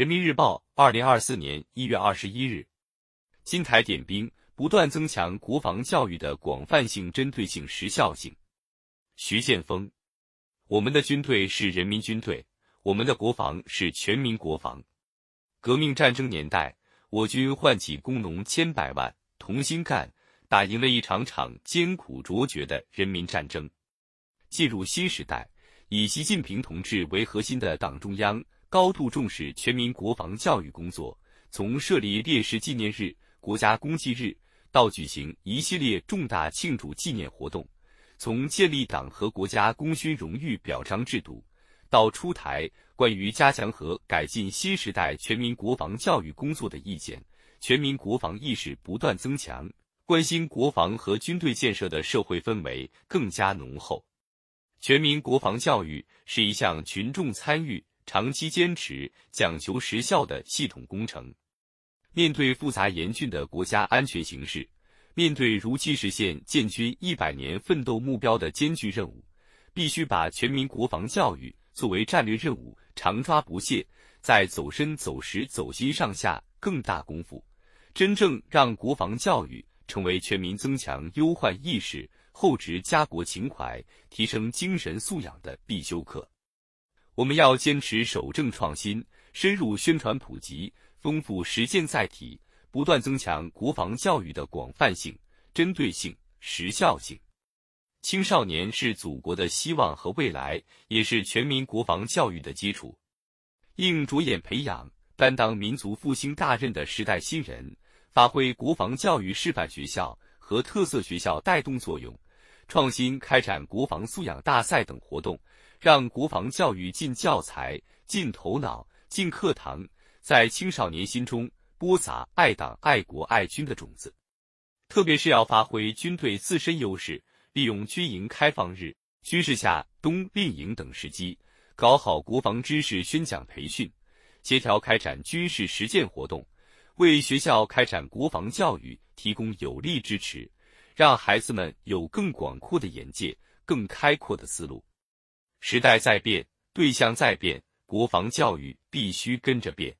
人民日报，二零二四年一月二十一日，金台点兵，不断增强国防教育的广泛性、针对性、时效性。徐建峰，我们的军队是人民军队，我们的国防是全民国防。革命战争年代，我军唤起工农千百万，同心干，打赢了一场场艰苦卓绝的人民战争。进入新时代，以习近平同志为核心的党中央高度重视全民国防教育工作，从设立烈士纪念日、国家公祭日，到举行一系列重大庆祝纪念活动，从建立党和国家功勋荣誉表彰制度。到出台关于加强和改进新时代全民国防教育工作的意见，全民国防意识不断增强，关心国防和军队建设的社会氛围更加浓厚。全民国防教育是一项群众参与、长期坚持、讲求实效的系统工程。面对复杂严峻的国家安全形势，面对如期实现建军一百年奋斗目标的艰巨任务，必须把全民国防教育。作为战略任务，常抓不懈，在走深、走实、走心上下更大功夫，真正让国防教育成为全民增强忧患意识、厚植家国情怀、提升精神素养的必修课。我们要坚持守正创新，深入宣传普及，丰富实践载体，不断增强国防教育的广泛性、针对性、时效性。青少年是祖国的希望和未来，也是全民国防教育的基础。应着眼培养担当民族复兴大任的时代新人，发挥国防教育示范学校和特色学校带动作用，创新开展国防素养大赛等活动，让国防教育进教材、进头脑、进课堂，在青少年心中播撒爱党、爱国、爱军的种子。特别是要发挥军队自身优势。利用军营开放日、军事夏冬令营等时机，搞好国防知识宣讲培训，协调开展军事实践活动，为学校开展国防教育提供有力支持，让孩子们有更广阔的眼界、更开阔的思路。时代在变，对象在变，国防教育必须跟着变。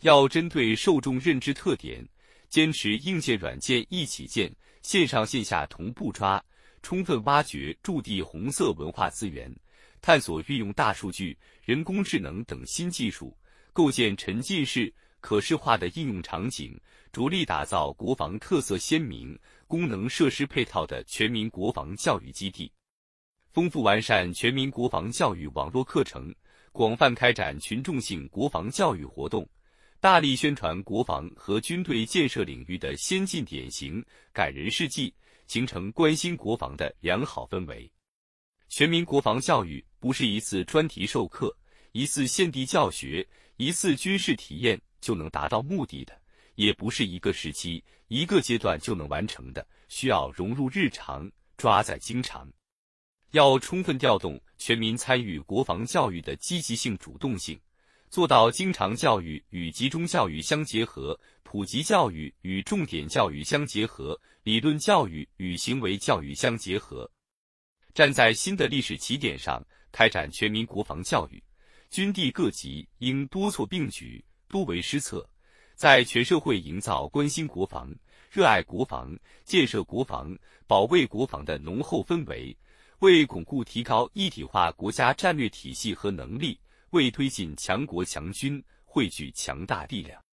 要针对受众认知特点，坚持硬件软件一起建，线上线下同步抓。充分挖掘驻地红色文化资源，探索运用大数据、人工智能等新技术，构建沉浸式、可视化的应用场景，着力打造国防特色鲜明、功能设施配套的全民国防教育基地。丰富完善全民国防教育网络课程，广泛开展群众性国防教育活动，大力宣传国防和军队建设领域的先进典型、感人事迹。形成关心国防的良好氛围。全民国防教育不是一次专题授课、一次现地教学、一次军事体验就能达到目的的，也不是一个时期、一个阶段就能完成的，需要融入日常，抓在经常。要充分调动全民参与国防教育的积极性、主动性。做到经常教育与集中教育相结合，普及教育与重点教育相结合，理论教育与行为教育相结合。站在新的历史起点上开展全民国防教育，军地各级应多措并举、多为施策，在全社会营造关心国防、热爱国防、建设国防、保卫国防的浓厚氛围，为巩固提高一体化国家战略体系和能力。为推进强国强军汇聚强大力量。